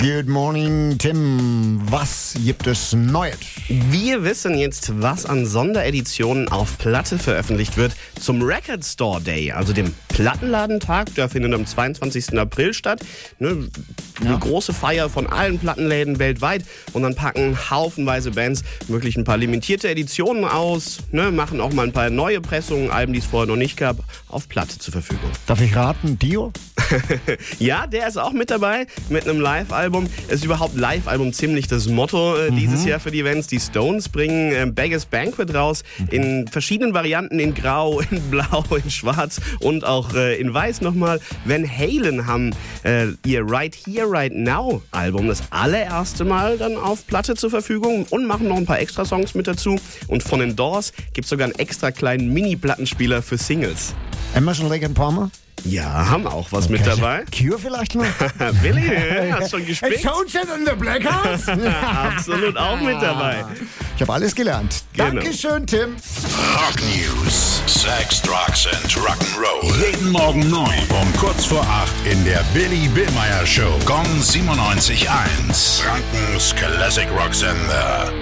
Good morning, Tim. Was gibt es Neues? Wir wissen jetzt, was an Sondereditionen auf Platte veröffentlicht wird zum Record Store Day, also dem Plattenladentag. Der findet am 22. April statt. Ne, eine große Feier von allen Plattenläden weltweit. Und dann packen haufenweise Bands wirklich ein paar limitierte Editionen aus, ne, machen auch mal ein paar neue Pressungen, Alben, die es vorher noch nicht gab, auf Platte zur Verfügung. Darf ich raten, Dio? Ja, der ist auch mit dabei mit einem Live-Album. Ist überhaupt Live-Album ziemlich das Motto äh, dieses Jahr für die Events. Die Stones bringen äh, Beggars Banquet raus in verschiedenen Varianten, in Grau, in Blau, in Schwarz und auch äh, in Weiß nochmal. Van Halen haben äh, ihr Right Here, Right Now Album das allererste Mal dann auf Platte zur Verfügung und machen noch ein paar extra Songs mit dazu. Und von den Doors gibt es sogar einen extra kleinen Mini-Plattenspieler für Singles. Emerson, Lake and Palmer? Ja, haben auch was mit dabei. Cure vielleicht noch? Billy, hast schon gespielt? Soldier in the Blackouts? Absolut auch mit dabei. Ich habe alles gelernt. Genau. Dankeschön, Tim. Rock News. Sex, Drugs and Rock'n'Roll. Jeden Morgen 9 um kurz vor 8 in der Billy Billmeyer Show. Gong 97.1. Frankens Classic Rock Sender.